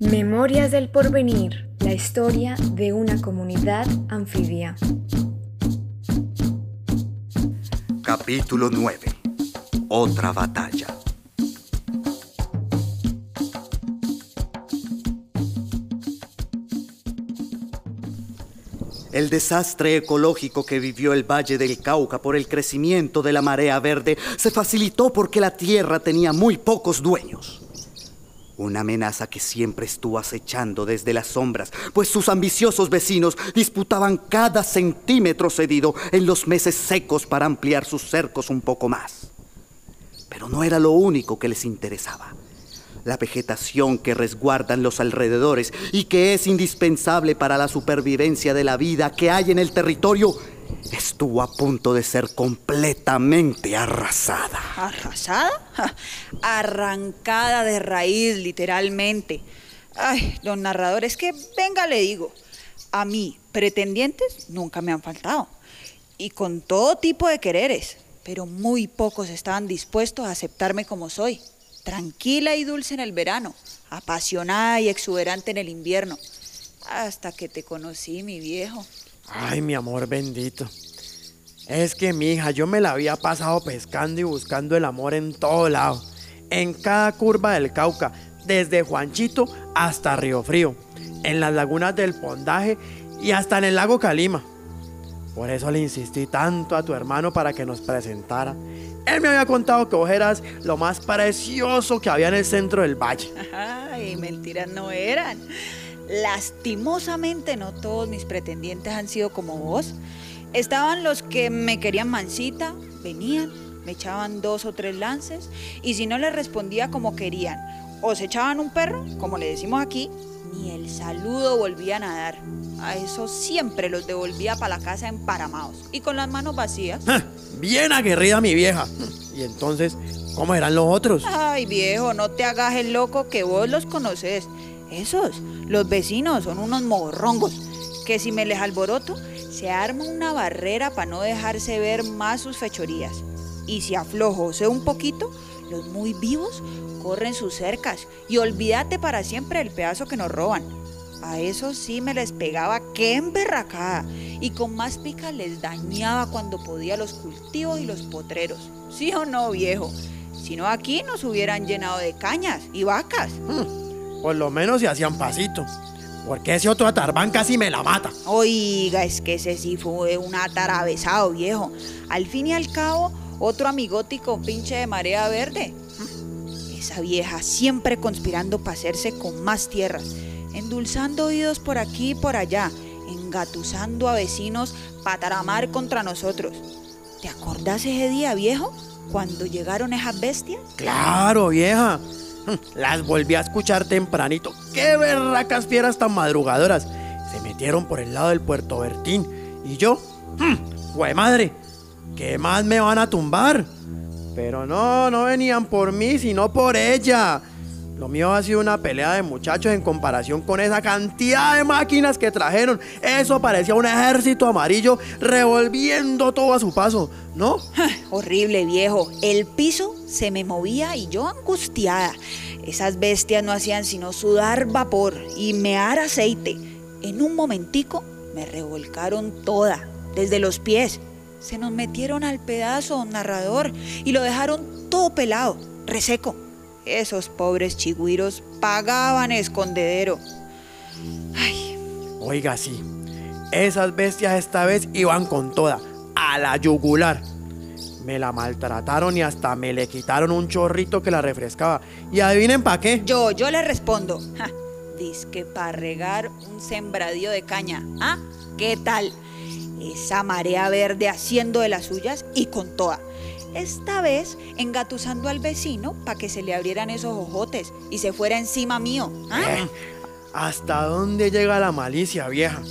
Memorias del Porvenir, la historia de una comunidad anfibia. Capítulo 9. Otra batalla. El desastre ecológico que vivió el Valle del Cauca por el crecimiento de la marea verde se facilitó porque la tierra tenía muy pocos dueños. Una amenaza que siempre estuvo acechando desde las sombras, pues sus ambiciosos vecinos disputaban cada centímetro cedido en los meses secos para ampliar sus cercos un poco más. Pero no era lo único que les interesaba. La vegetación que resguardan los alrededores y que es indispensable para la supervivencia de la vida que hay en el territorio estuvo a punto de ser completamente arrasada. ¿Arrasada? Arrancada de raíz, literalmente. Ay, don narrador, es que venga, le digo, a mí, pretendientes nunca me han faltado. Y con todo tipo de quereres, pero muy pocos estaban dispuestos a aceptarme como soy. Tranquila y dulce en el verano, apasionada y exuberante en el invierno. Hasta que te conocí, mi viejo. Ay, mi amor bendito. Es que mi hija, yo me la había pasado pescando y buscando el amor en todo lado. En cada curva del Cauca, desde Juanchito hasta Río Frío, en las lagunas del Pondaje y hasta en el lago Calima. Por eso le insistí tanto a tu hermano para que nos presentara. Él me había contado que vos eras lo más precioso que había en el centro del valle. Ay, mentiras no eran. Lastimosamente no todos mis pretendientes han sido como vos. Estaban los que me querían mansita, venían, me echaban dos o tres lances y si no les respondía como querían, o se echaban un perro, como le decimos aquí, ni el saludo volvían a dar. A eso siempre los devolvía para la casa emparamados y con las manos vacías. Bien aguerrida mi vieja. Y entonces, ¿cómo eran los otros? Ay, viejo, no te hagas el loco que vos los conoces. Esos, los vecinos, son unos morrongos que si me les alboroto, se arma una barrera para no dejarse ver más sus fechorías. Y si aflojo sé un poquito, los muy vivos corren sus cercas y olvídate para siempre el pedazo que nos roban. A eso sí me les pegaba qué emberracada y con más pica les dañaba cuando podía los cultivos y los potreros. ¿Sí o no, viejo? Si no aquí nos hubieran llenado de cañas y vacas. Hmm, por lo menos se hacían pasito. Porque ese otro atarbán casi me la mata. Oiga, es que ese sí fue un atarabesado, viejo. Al fin y al cabo, otro amigótico pinche de marea verde. Esa vieja siempre conspirando para hacerse con más tierras, endulzando oídos por aquí y por allá, engatusando a vecinos para taramar contra nosotros. ¿Te acordás ese día, viejo? Cuando llegaron esas bestias. Claro, vieja. Las volví a escuchar tempranito. ¡Qué berracas fieras tan madrugadoras! Se metieron por el lado del Puerto Bertín. Y yo, ¡jue madre! ¿Qué más me van a tumbar? Pero no, no venían por mí, sino por ella. Lo mío ha sido una pelea de muchachos en comparación con esa cantidad de máquinas que trajeron. Eso parecía un ejército amarillo revolviendo todo a su paso, ¿no? Horrible, viejo. El piso se me movía y yo angustiada. Esas bestias no hacían sino sudar vapor y mear aceite. En un momentico me revolcaron toda, desde los pies. Se nos metieron al pedazo, narrador, y lo dejaron todo pelado, reseco. Esos pobres chigüiros pagaban escondedero. Ay. Oiga, sí. Esas bestias esta vez iban con toda, a la yugular. Me la maltrataron y hasta me le quitaron un chorrito que la refrescaba. Y adivinen para qué. Yo, yo le respondo. Dice que para regar un sembradío de caña. ¿Ah? ¿Qué tal? Esa marea verde haciendo de las suyas y con toda. Esta vez engatusando al vecino para que se le abrieran esos ojotes y se fuera encima mío. ¿Ah? Eh, ¿Hasta dónde llega la malicia, vieja?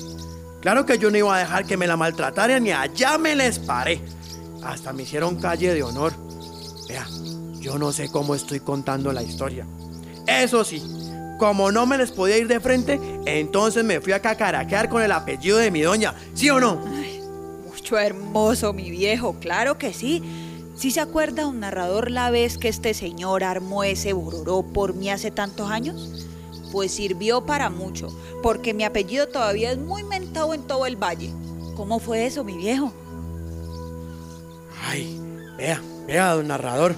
Claro que yo no iba a dejar que me la maltrataran ni allá me les paré. Hasta me hicieron calle de honor. Vea, yo no sé cómo estoy contando la historia. Eso sí, como no me les podía ir de frente, entonces me fui a cacaraquear con el apellido de mi doña. ¿Sí o no? Ay, mucho hermoso, mi viejo, claro que sí. ¿Sí se acuerda un narrador la vez que este señor armó ese bororó por mí hace tantos años? Pues sirvió para mucho, porque mi apellido todavía es muy mentado en todo el valle. ¿Cómo fue eso, mi viejo? Ay, vea, vea, don narrador.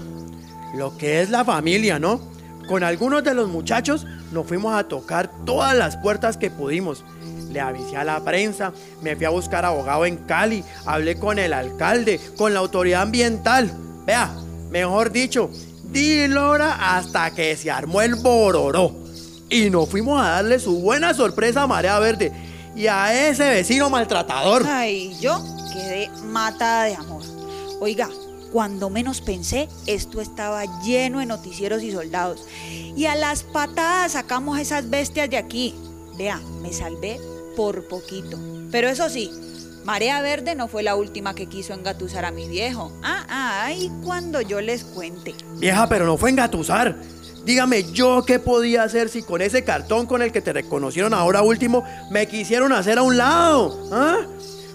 Lo que es la familia, ¿no? Con algunos de los muchachos nos fuimos a tocar todas las puertas que pudimos. Le avisé a la prensa, me fui a buscar abogado en Cali, hablé con el alcalde, con la autoridad ambiental. Vea, mejor dicho, di lora hasta que se armó el bororó. Y nos fuimos a darle su buena sorpresa a Marea Verde y a ese vecino maltratador. Ay, yo quedé matada de amor. Oiga, cuando menos pensé, esto estaba lleno de noticieros y soldados. Y a las patadas sacamos esas bestias de aquí. Vea, me salvé por poquito. Pero eso sí, Marea Verde no fue la última que quiso engatusar a mi viejo. Ah, ah, ay, cuando yo les cuente. Vieja, pero no fue engatusar. Dígame, ¿yo qué podía hacer si con ese cartón con el que te reconocieron ahora último me quisieron hacer a un lado? ¿Ah?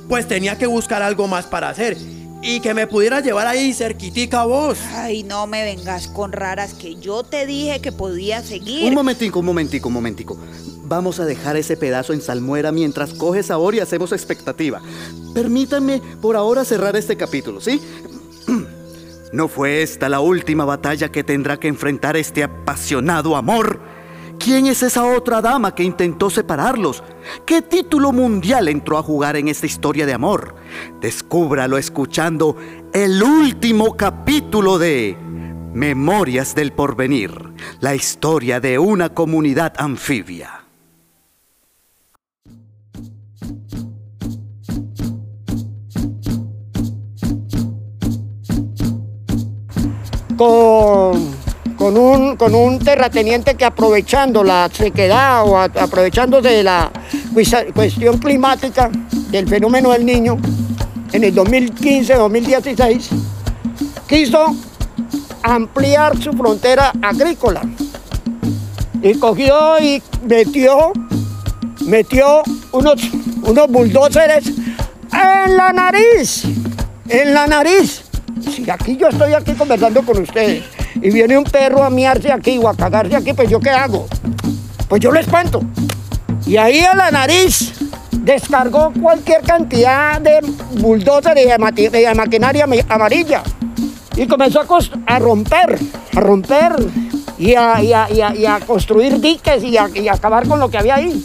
Pues tenía que buscar algo más para hacer y que me pudiera llevar ahí cerquitica vos. Ay, no me vengas con raras que yo te dije que podía seguir. Un momentico, un momentico, un momentico. Vamos a dejar ese pedazo en salmuera mientras coge sabor y hacemos expectativa. Permítanme por ahora cerrar este capítulo, ¿sí? ¿No fue esta la última batalla que tendrá que enfrentar este apasionado amor? ¿Quién es esa otra dama que intentó separarlos? ¿Qué título mundial entró a jugar en esta historia de amor? Descúbralo escuchando el último capítulo de Memorias del Porvenir, la historia de una comunidad anfibia. con, con, un, con un terrateniente que aprovechando la sequedad o a- aprovechándose de la cuestión climática del fenómeno del niño, en el 2015-2016, quiso ampliar su frontera agrícola. Y cogió y metió, metió unos, unos bulldozers en la nariz, en la nariz. Si aquí yo estoy aquí conversando con ustedes y viene un perro a miarse aquí o a cagarse aquí, pues yo qué hago? Pues yo lo espanto. Y ahí a la nariz descargó cualquier cantidad de bulldozer de, maquinaria amarilla. Y comenzó a, romper, a romper y a, construir diques y a, acabar con lo que había ahí.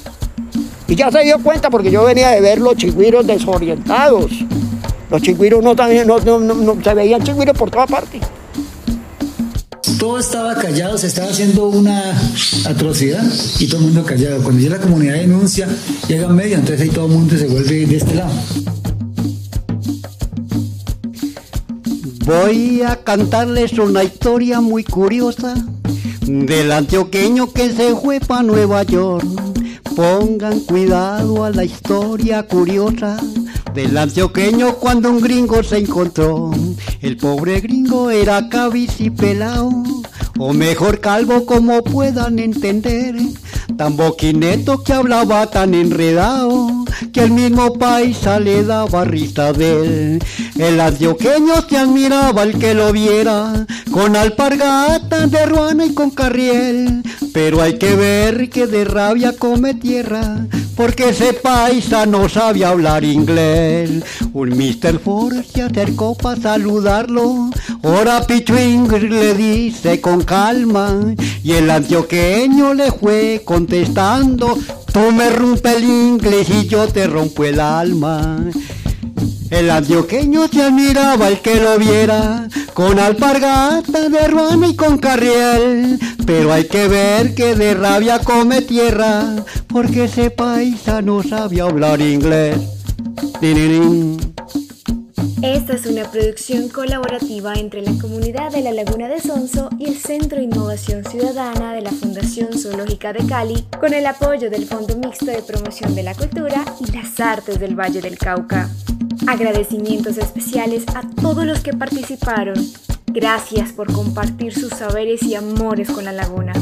Y ya se dio cuenta porque yo venía de ver los chigüiros desorientados. Los chigüiros no, no- no- se veían chigüiros por toda parte. Todo estaba callado, se estaba haciendo una atrocidad y todo el mundo callado. Cuando ya la comunidad denuncia, llegan media, entonces ahí todo el mundo se vuelve de este lado. Voy a cantarles una historia muy curiosa del antioqueño que se fue para Nueva York. Pongan cuidado a la historia curiosa del antioqueño cuando un gringo se encontró. El pobre gringo era pelao o mejor calvo como puedan entender. Tan boquineto que hablaba tan enredado que el mismo paisa le daba risa de él. El antioqueño se admiraba al que lo viera con alpargatas de ruana y con carriel. Pero hay que ver que de rabia come tierra porque ese paisa no sabía hablar inglés. Un Mr. Ford se acercó para saludarlo. Ahora Pichuín le dice con calma y el antioqueño le fue contestando. Tú me rompes el inglés y yo te rompo el alma. El antioqueño se admiraba el que lo viera, con alpargata de ruana y con carriel. Pero hay que ver que de rabia come tierra, porque ese paisa no sabía hablar inglés. Esta es una producción colaborativa entre la comunidad de la Laguna de Sonso y el Centro Innovación Ciudadana de la Fundación Zoológica de Cali, con el apoyo del Fondo Mixto de Promoción de la Cultura y las Artes del Valle del Cauca. Agradecimientos especiales a todos los que participaron. Gracias por compartir sus saberes y amores con la laguna.